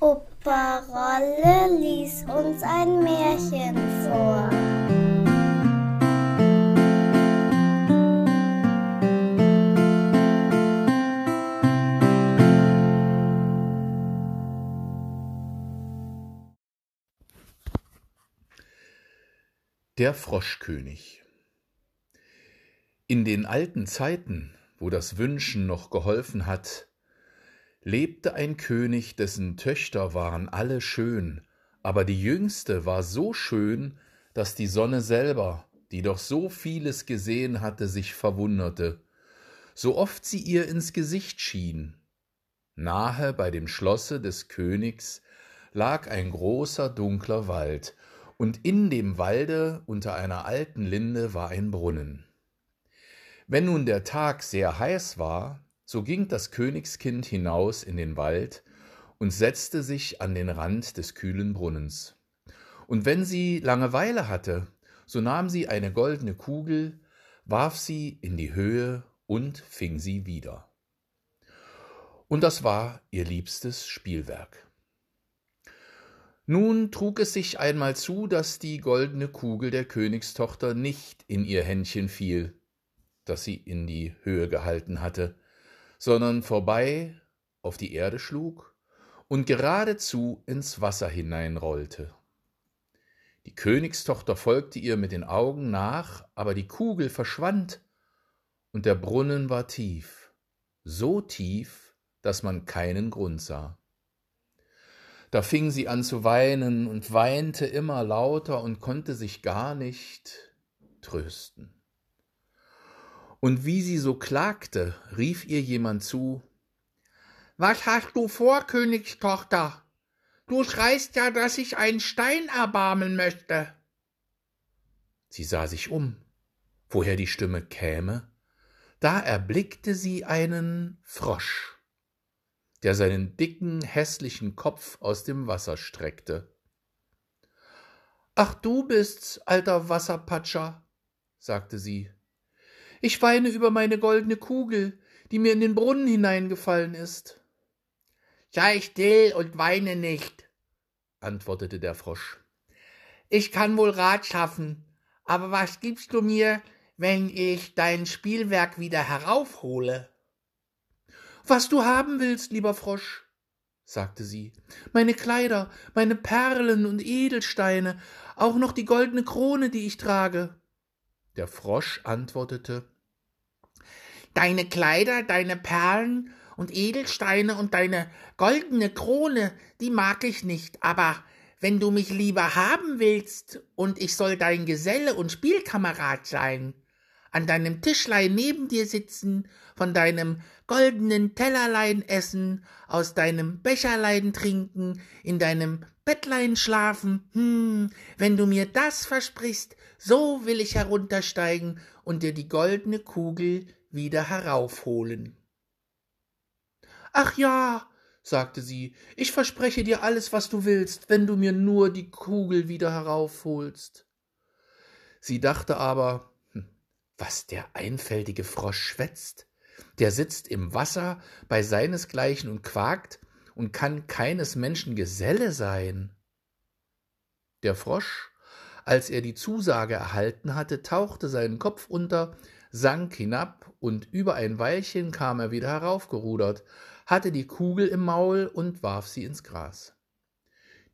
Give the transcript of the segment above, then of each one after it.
Opa Rolle lies uns ein Märchen vor. Der Froschkönig In den alten Zeiten, wo das Wünschen noch geholfen hat, lebte ein König, dessen Töchter waren alle schön, aber die jüngste war so schön, dass die Sonne selber, die doch so vieles gesehen hatte, sich verwunderte, so oft sie ihr ins Gesicht schien. Nahe bei dem Schlosse des Königs lag ein großer dunkler Wald, und in dem Walde unter einer alten Linde war ein Brunnen. Wenn nun der Tag sehr heiß war, so ging das Königskind hinaus in den Wald und setzte sich an den Rand des kühlen Brunnens. Und wenn sie Langeweile hatte, so nahm sie eine goldene Kugel, warf sie in die Höhe und fing sie wieder. Und das war ihr liebstes Spielwerk. Nun trug es sich einmal zu, dass die goldene Kugel der Königstochter nicht in ihr Händchen fiel, das sie in die Höhe gehalten hatte, sondern vorbei auf die Erde schlug und geradezu ins Wasser hineinrollte. Die Königstochter folgte ihr mit den Augen nach, aber die Kugel verschwand, und der Brunnen war tief, so tief, dass man keinen Grund sah. Da fing sie an zu weinen und weinte immer lauter und konnte sich gar nicht trösten. Und wie sie so klagte, rief ihr jemand zu Was hast du vor, Königstochter? Du schreist ja, dass ich einen Stein erbarmen möchte. Sie sah sich um, woher die Stimme käme, da erblickte sie einen Frosch der seinen dicken, hässlichen Kopf aus dem Wasser streckte. Ach, du bist's, alter Wasserpatscher, sagte sie. Ich weine über meine goldene Kugel, die mir in den Brunnen hineingefallen ist. Sei still und weine nicht, antwortete der Frosch. Ich kann wohl Rat schaffen, aber was gibst du mir, wenn ich dein Spielwerk wieder heraufhole? Was du haben willst, lieber Frosch, sagte sie, meine Kleider, meine Perlen und Edelsteine, auch noch die goldene Krone, die ich trage. Der Frosch antwortete Deine Kleider, deine Perlen und Edelsteine und deine goldene Krone, die mag ich nicht, aber wenn du mich lieber haben willst und ich soll dein Geselle und Spielkamerad sein, an deinem Tischlein neben dir sitzen, von deinem goldenen Tellerlein essen, aus deinem Becherlein trinken, in deinem Bettlein schlafen. Hm, wenn du mir das versprichst, so will ich heruntersteigen und dir die goldene Kugel wieder heraufholen. Ach ja, sagte sie, ich verspreche dir alles, was du willst, wenn du mir nur die Kugel wieder heraufholst. Sie dachte aber, was der einfältige Frosch schwätzt. Der sitzt im Wasser bei seinesgleichen und quakt und kann keines Menschen Geselle sein. Der Frosch, als er die Zusage erhalten hatte, tauchte seinen Kopf unter, sank hinab, und über ein Weilchen kam er wieder heraufgerudert, hatte die Kugel im Maul und warf sie ins Gras.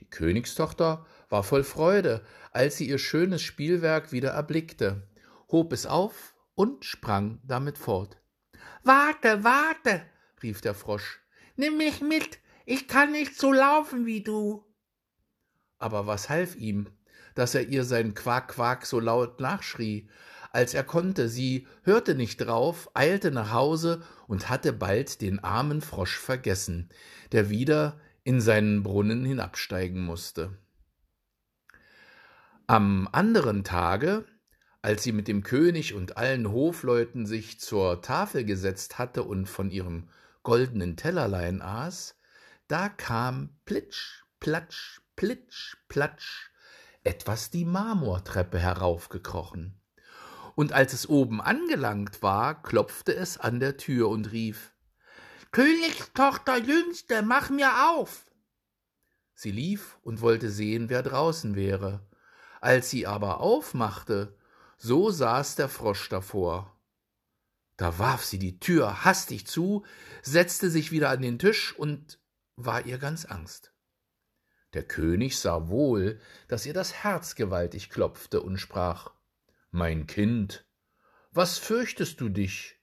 Die Königstochter war voll Freude, als sie ihr schönes Spielwerk wieder erblickte hob es auf und sprang damit fort. Warte, warte, rief der Frosch, nimm mich mit, ich kann nicht so laufen wie du. Aber was half ihm, dass er ihr sein Quack, Quack so laut nachschrie, als er konnte, sie hörte nicht drauf, eilte nach Hause und hatte bald den armen Frosch vergessen, der wieder in seinen Brunnen hinabsteigen musste. Am anderen Tage als sie mit dem König und allen Hofleuten sich zur Tafel gesetzt hatte und von ihrem goldenen Tellerlein aß, da kam plitsch, platsch, plitsch, platsch etwas die Marmortreppe heraufgekrochen. Und als es oben angelangt war, klopfte es an der Tür und rief Königstochter Jüngste, mach mir auf! Sie lief und wollte sehen, wer draußen wäre. Als sie aber aufmachte, so saß der Frosch davor. Da warf sie die Tür hastig zu, setzte sich wieder an den Tisch und war ihr ganz Angst. Der König sah wohl, dass ihr das Herz gewaltig klopfte und sprach Mein Kind, was fürchtest du dich?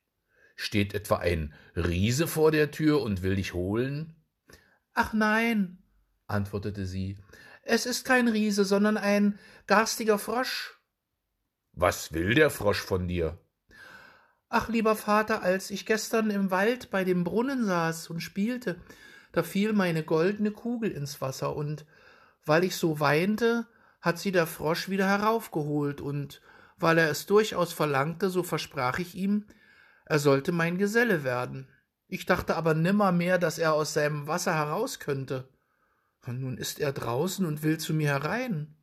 Steht etwa ein Riese vor der Tür und will dich holen? Ach nein, antwortete sie, es ist kein Riese, sondern ein garstiger Frosch. Was will der Frosch von dir? Ach, lieber Vater, als ich gestern im Wald bei dem Brunnen saß und spielte, da fiel meine goldene Kugel ins Wasser, und weil ich so weinte, hat sie der Frosch wieder heraufgeholt, und weil er es durchaus verlangte, so versprach ich ihm, er sollte mein Geselle werden. Ich dachte aber nimmermehr, dass er aus seinem Wasser heraus könnte. Und nun ist er draußen und will zu mir herein.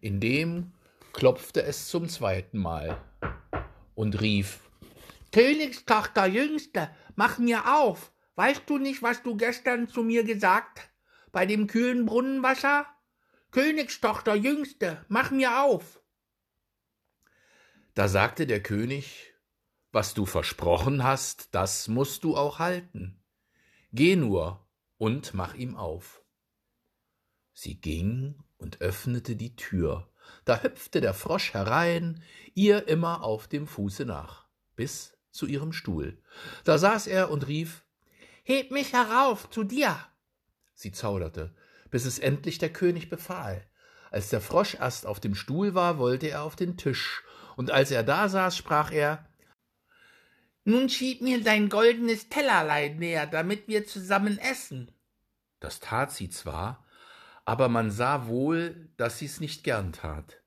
Indem klopfte es zum zweiten Mal und rief Königstochter Jüngste, mach mir auf. Weißt du nicht, was du gestern zu mir gesagt bei dem kühlen Brunnenwasser? Königstochter Jüngste, mach mir auf. Da sagte der König Was du versprochen hast, das musst du auch halten. Geh nur und mach ihm auf. Sie ging und öffnete die Tür, da hüpfte der Frosch herein, ihr immer auf dem Fuße nach, bis zu ihrem Stuhl. Da saß er und rief Heb mich herauf zu dir. Sie zauderte, bis es endlich der König befahl. Als der Frosch erst auf dem Stuhl war, wollte er auf den Tisch, und als er da saß, sprach er Nun schieb mir dein goldenes Tellerlein näher, damit wir zusammen essen. Das tat sie zwar, aber man sah wohl, dass sie's nicht gern tat.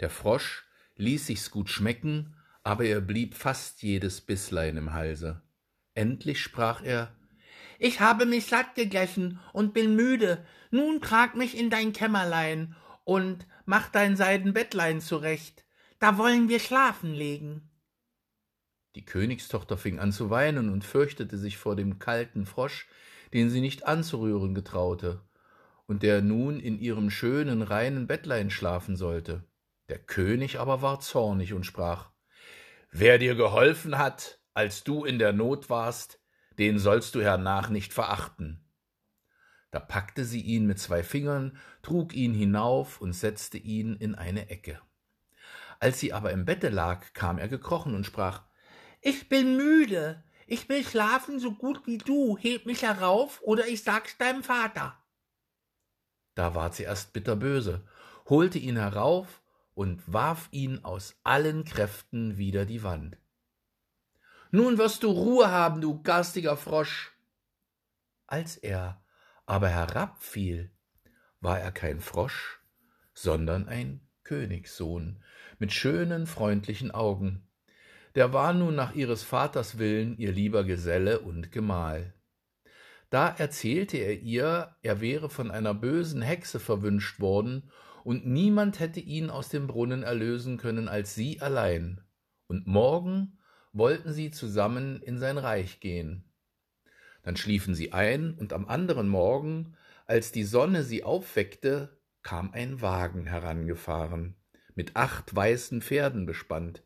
Der Frosch ließ sich's gut schmecken, aber er blieb fast jedes Bisslein im Halse. Endlich sprach er Ich habe mich satt gegessen und bin müde, nun trag mich in dein Kämmerlein und mach dein Seidenbettlein zurecht, da wollen wir schlafen legen. Die Königstochter fing an zu weinen und fürchtete sich vor dem kalten Frosch, den sie nicht anzurühren getraute, und der nun in ihrem schönen, reinen Bettlein schlafen sollte. Der König aber war zornig und sprach Wer dir geholfen hat, als du in der Not warst, den sollst du hernach nicht verachten. Da packte sie ihn mit zwei Fingern, trug ihn hinauf und setzte ihn in eine Ecke. Als sie aber im Bette lag, kam er gekrochen und sprach Ich bin müde, ich will schlafen so gut wie du, heb mich herauf, oder ich sag's deinem Vater. Da ward sie erst bitterböse, holte ihn herauf und warf ihn aus allen Kräften wider die Wand. Nun wirst du Ruhe haben, du garstiger Frosch. Als er aber herabfiel, war er kein Frosch, sondern ein Königssohn mit schönen, freundlichen Augen. Der war nun nach ihres Vaters Willen ihr lieber Geselle und Gemahl. Da erzählte er ihr, er wäre von einer bösen Hexe verwünscht worden, und niemand hätte ihn aus dem Brunnen erlösen können als sie allein, und morgen wollten sie zusammen in sein Reich gehen. Dann schliefen sie ein, und am anderen Morgen, als die Sonne sie aufweckte, kam ein Wagen herangefahren, mit acht weißen Pferden bespannt.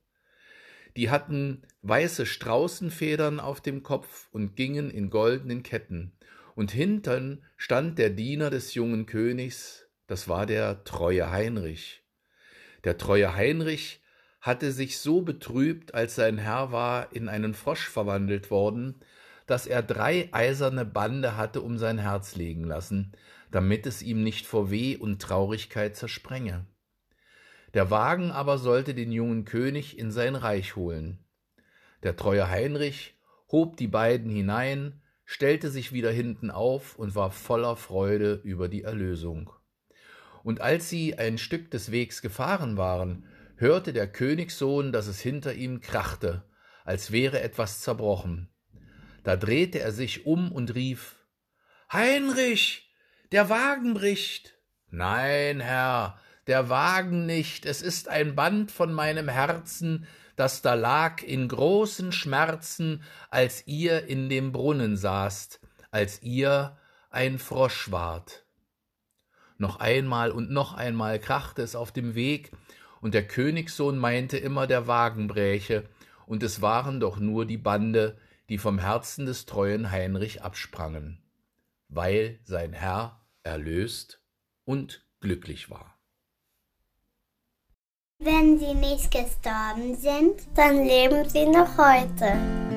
Die hatten weiße Straußenfedern auf dem Kopf und gingen in goldenen Ketten, und hintern stand der Diener des jungen Königs, das war der treue Heinrich. Der treue Heinrich hatte sich so betrübt, als sein Herr war in einen Frosch verwandelt worden, dass er drei eiserne Bande hatte um sein Herz legen lassen, damit es ihm nicht vor Weh und Traurigkeit zersprenge. Der Wagen aber sollte den jungen König in sein Reich holen. Der treue Heinrich hob die beiden hinein, stellte sich wieder hinten auf und war voller Freude über die Erlösung. Und als sie ein Stück des Wegs gefahren waren, hörte der Königssohn, dass es hinter ihm krachte, als wäre etwas zerbrochen. Da drehte er sich um und rief Heinrich, der Wagen bricht. Nein, Herr, der Wagen nicht, es ist ein Band von meinem Herzen, das da lag in großen Schmerzen, als ihr in dem Brunnen saßt, als ihr ein Frosch wart. Noch einmal und noch einmal krachte es auf dem Weg, und der Königssohn meinte immer, der Wagen bräche, und es waren doch nur die Bande, die vom Herzen des treuen Heinrich absprangen, weil sein Herr erlöst und glücklich war. Wenn sie nicht gestorben sind, dann leben sie noch heute.